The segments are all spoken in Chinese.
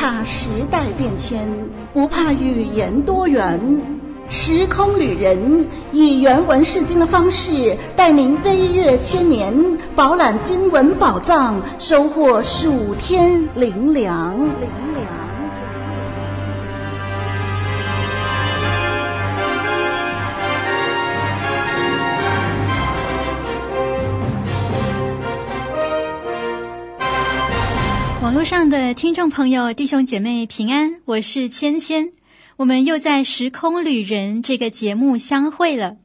怕时代变迁，不怕语言多元。时空旅人以原文释经的方式，带您飞跃千年，饱览经文宝藏，收获数天灵粮。网络上的听众朋友、弟兄姐妹平安，我是芊芊，我们又在《时空旅人》这个节目相会了。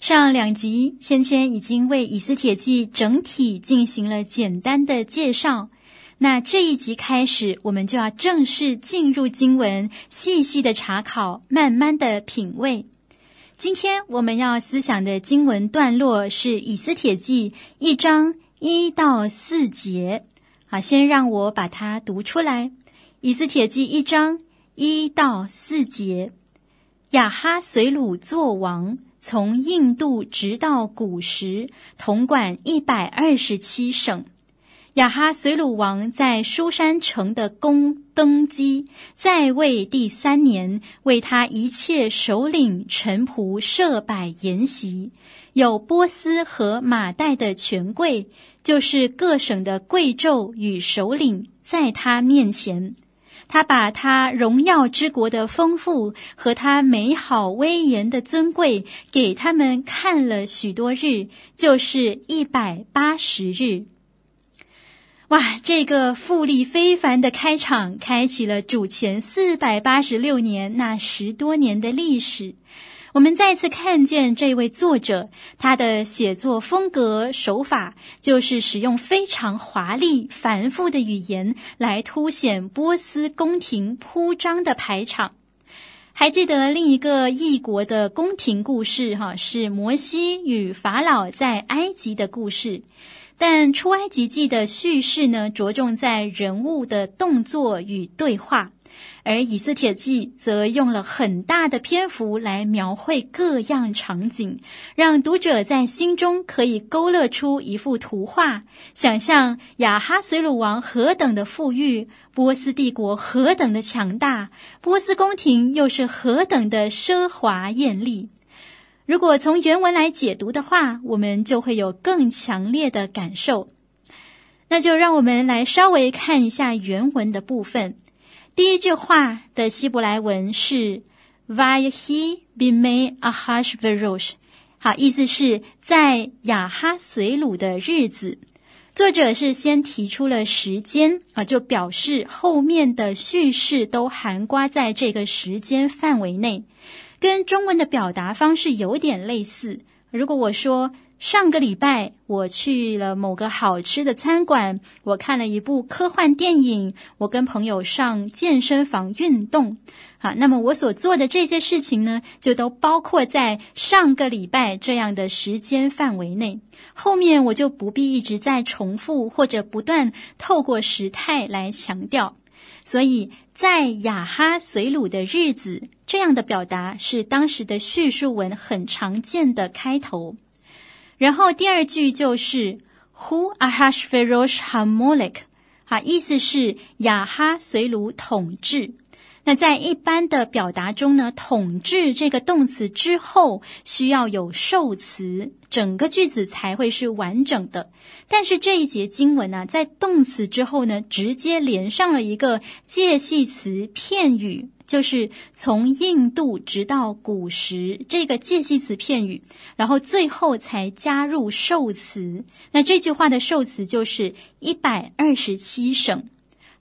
上两集，芊芊已经为《以斯帖记》整体进行了简单的介绍。那这一集开始，我们就要正式进入经文，细细的查考，慢慢的品味。今天我们要思想的经文段落是《以斯帖记》一章一到四节。好，先让我把它读出来。《以斯帖记》一章一到四节：亚哈随鲁作王，从印度直到古时，统管一百二十七省。亚哈随鲁王在书珊城的宫登基，在位第三年，为他一切首领臣仆设摆筵席，有波斯和马代的权贵。就是各省的贵胄与首领，在他面前，他把他荣耀之国的丰富和他美好威严的尊贵给他们看了许多日，就是一百八十日。哇，这个富丽非凡的开场，开启了主前四百八十六年那十多年的历史。我们再次看见这位作者，他的写作风格手法，就是使用非常华丽、繁复的语言来凸显波斯宫廷铺张的排场。还记得另一个异国的宫廷故事，哈，是摩西与法老在埃及的故事。但出埃及记的叙事呢，着重在人物的动作与对话。而以斯帖记则用了很大的篇幅来描绘各样场景，让读者在心中可以勾勒出一幅图画，想象亚哈随鲁王何等的富裕，波斯帝国何等的强大，波斯宫廷又是何等的奢华艳丽。如果从原文来解读的话，我们就会有更强烈的感受。那就让我们来稍微看一下原文的部分。第一句话的希伯来文是 “Vayehi bimei Ahashverosh”，好，意思是在亚哈随鲁的日子。作者是先提出了时间啊，就表示后面的叙事都涵盖在这个时间范围内，跟中文的表达方式有点类似。如果我说，上个礼拜我去了某个好吃的餐馆，我看了一部科幻电影，我跟朋友上健身房运动。啊，那么我所做的这些事情呢，就都包括在上个礼拜这样的时间范围内。后面我就不必一直在重复或者不断透过时态来强调。所以在雅哈随鲁的日子，这样的表达是当时的叙述文很常见的开头。然后第二句就是 Who Ahashverosh HaMolech，啊，意思是雅哈随鲁统治。那在一般的表达中呢，统治这个动词之后需要有受词，整个句子才会是完整的。但是这一节经文呢，在动词之后呢，直接连上了一个介系词片语。就是从印度直到古时这个介系词片语，然后最后才加入受词。那这句话的受词就是一百二十七省。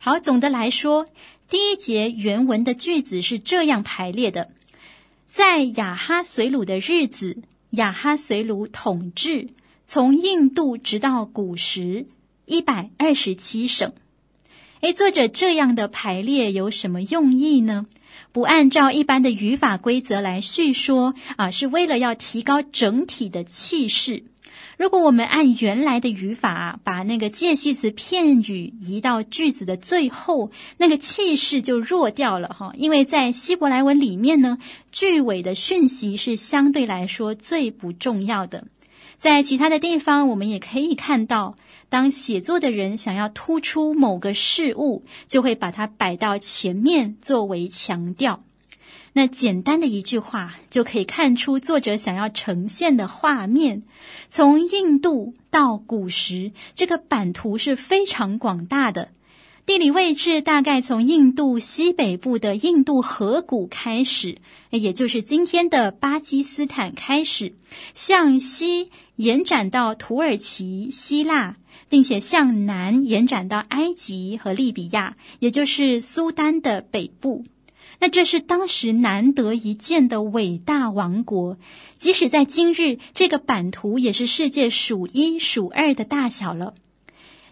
好，总的来说，第一节原文的句子是这样排列的：在亚哈随鲁的日子，亚哈随鲁统治，从印度直到古时一百二十七省。诶，作者这样的排列有什么用意呢？不按照一般的语法规则来叙说啊，是为了要提高整体的气势。如果我们按原来的语法，把那个介系词片语移到句子的最后，那个气势就弱掉了哈。因为在希伯来文里面呢，句尾的讯息是相对来说最不重要的。在其他的地方，我们也可以看到，当写作的人想要突出某个事物，就会把它摆到前面作为强调。那简单的一句话，就可以看出作者想要呈现的画面。从印度到古时，这个版图是非常广大的。地理位置大概从印度西北部的印度河谷开始，也就是今天的巴基斯坦开始，向西延展到土耳其、希腊，并且向南延展到埃及和利比亚，也就是苏丹的北部。那这是当时难得一见的伟大王国，即使在今日，这个版图也是世界数一数二的大小了。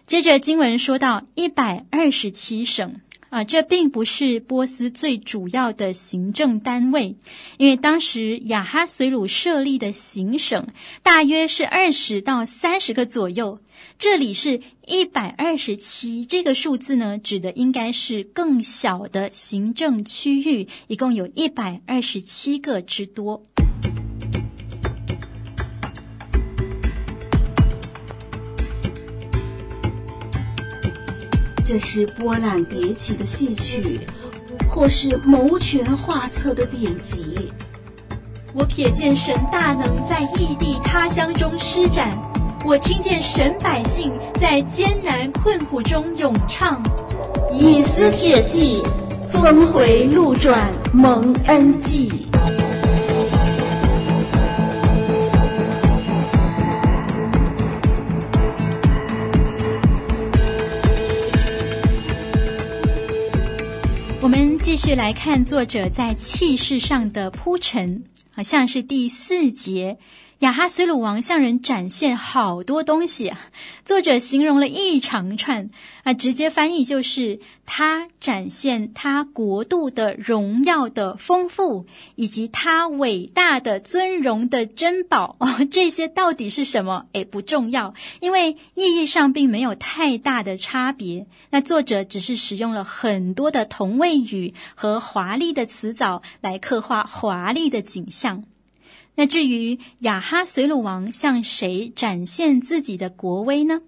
接着经文说到一百二十七省啊，这并不是波斯最主要的行政单位，因为当时亚哈随鲁设立的行省大约是二十到三十个左右。这里是一百二十七这个数字呢，指的应该是更小的行政区域，一共有一百二十七个之多。这是波澜迭起的戏曲，或是谋权画策的典籍。我瞥见神大能在异地他乡中施展，我听见神百姓在艰难困苦中咏唱。以思铁骑，峰回路转，蒙恩记。继续来看作者在气势上的铺陈，好像是第四节。亚哈随鲁王向人展现好多东西啊，作者形容了一长串啊，直接翻译就是他展现他国度的荣耀的丰富，以及他伟大的尊荣的珍宝哦，这些到底是什么？诶，不重要，因为意义上并没有太大的差别。那作者只是使用了很多的同位语和华丽的词藻来刻画华丽的景象。那至于亚哈随鲁王向谁展现自己的国威呢？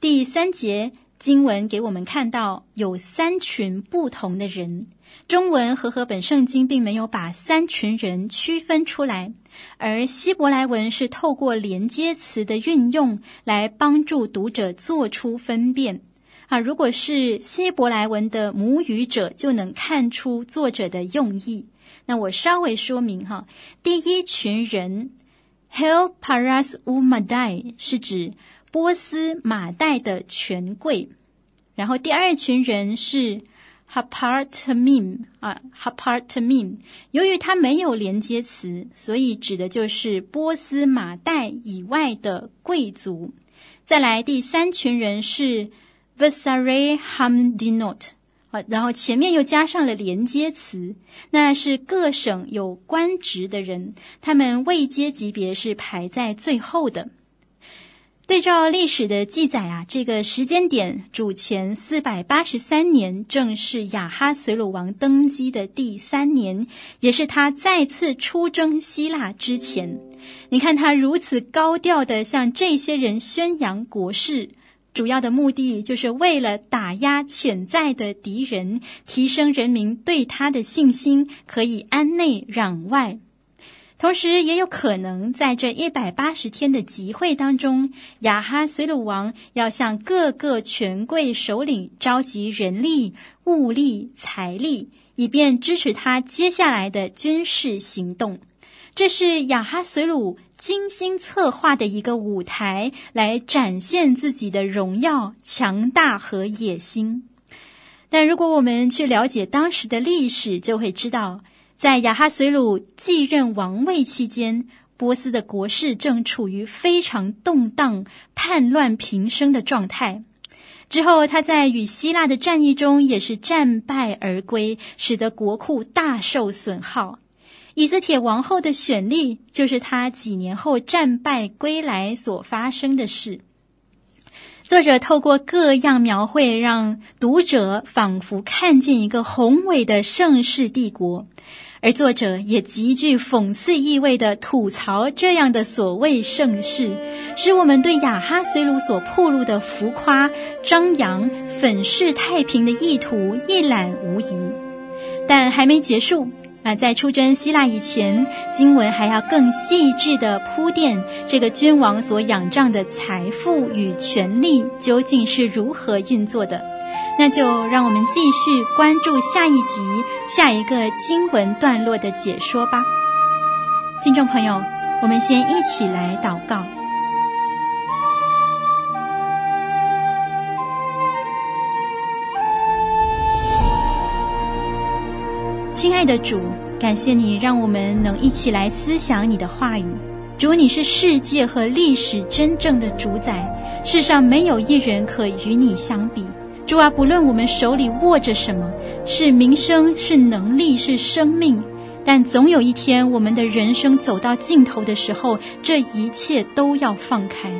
第三节经文给我们看到有三群不同的人。中文和合本圣经并没有把三群人区分出来，而希伯来文是透过连接词的运用来帮助读者做出分辨。啊，如果是希伯来文的母语者，就能看出作者的用意。那我稍微说明哈，第一群人，Hel Paras Umadai 是指波斯马代的权贵，然后第二群人是 Hapartamim 啊，Hapartamim，由于它没有连接词，所以指的就是波斯马代以外的贵族。再来第三群人是 Vesarei Hamdinot。然后前面又加上了连接词，那是各省有官职的人，他们位阶级别是排在最后的。对照历史的记载啊，这个时间点主前四百八十三年，正是亚哈随鲁王登基的第三年，也是他再次出征希腊之前。你看他如此高调地向这些人宣扬国事。主要的目的就是为了打压潜在的敌人，提升人民对他的信心，可以安内攘外。同时，也有可能在这一百八十天的集会当中，亚哈随鲁王要向各个权贵首领召集人力、物力、财力，以便支持他接下来的军事行动。这是亚哈随鲁精心策划的一个舞台，来展现自己的荣耀、强大和野心。但如果我们去了解当时的历史，就会知道，在亚哈随鲁继任王位期间，波斯的国势正处于非常动荡、叛乱频生的状态。之后，他在与希腊的战役中也是战败而归，使得国库大受损耗。以斯帖王后的选立，就是他几年后战败归来所发生的事。作者透过各样描绘，让读者仿佛看见一个宏伟的盛世帝国。而作者也极具讽刺意味的吐槽这样的所谓盛世，使我们对亚哈随鲁所暴露的浮夸、张扬、粉饰太平的意图一览无遗。但还没结束啊，在出征希腊以前，经文还要更细致地铺垫这个君王所仰仗的财富与权力究竟是如何运作的。那就让我们继续关注下一集下一个经文段落的解说吧，听众朋友，我们先一起来祷告。亲爱的主，感谢你让我们能一起来思想你的话语。主，你是世界和历史真正的主宰，世上没有一人可与你相比。主啊，不论我们手里握着什么，是名声，是能力，是生命，但总有一天，我们的人生走到尽头的时候，这一切都要放开。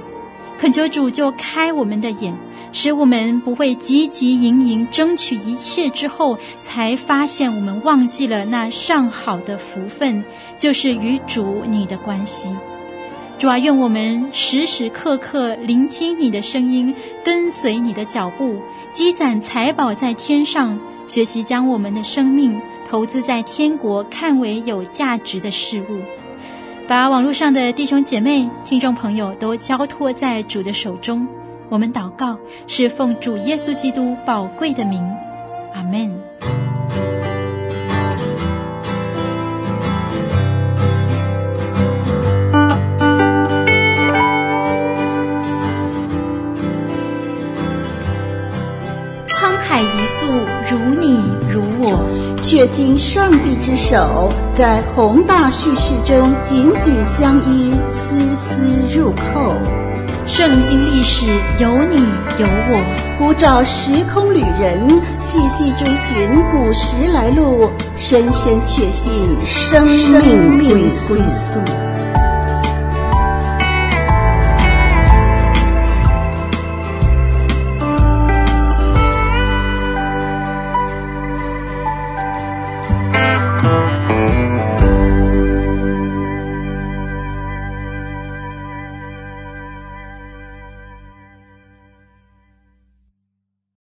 恳求主就开我们的眼，使我们不会汲汲营营争取一切之后，才发现我们忘记了那上好的福分，就是与主你的关系。主啊，愿我们时时刻刻聆听你的声音，跟随你的脚步，积攒财宝在天上，学习将我们的生命投资在天国看为有价值的事物，把网络上的弟兄姐妹、听众朋友都交托在主的手中。我们祷告，是奉主耶稣基督宝贵的名，阿门。素如你如我，却经上帝之手，在宏大叙事中紧紧相依，丝丝入扣。圣经历史有你有我，呼召时空旅人细细追寻古时来路，深深确信生命归宿。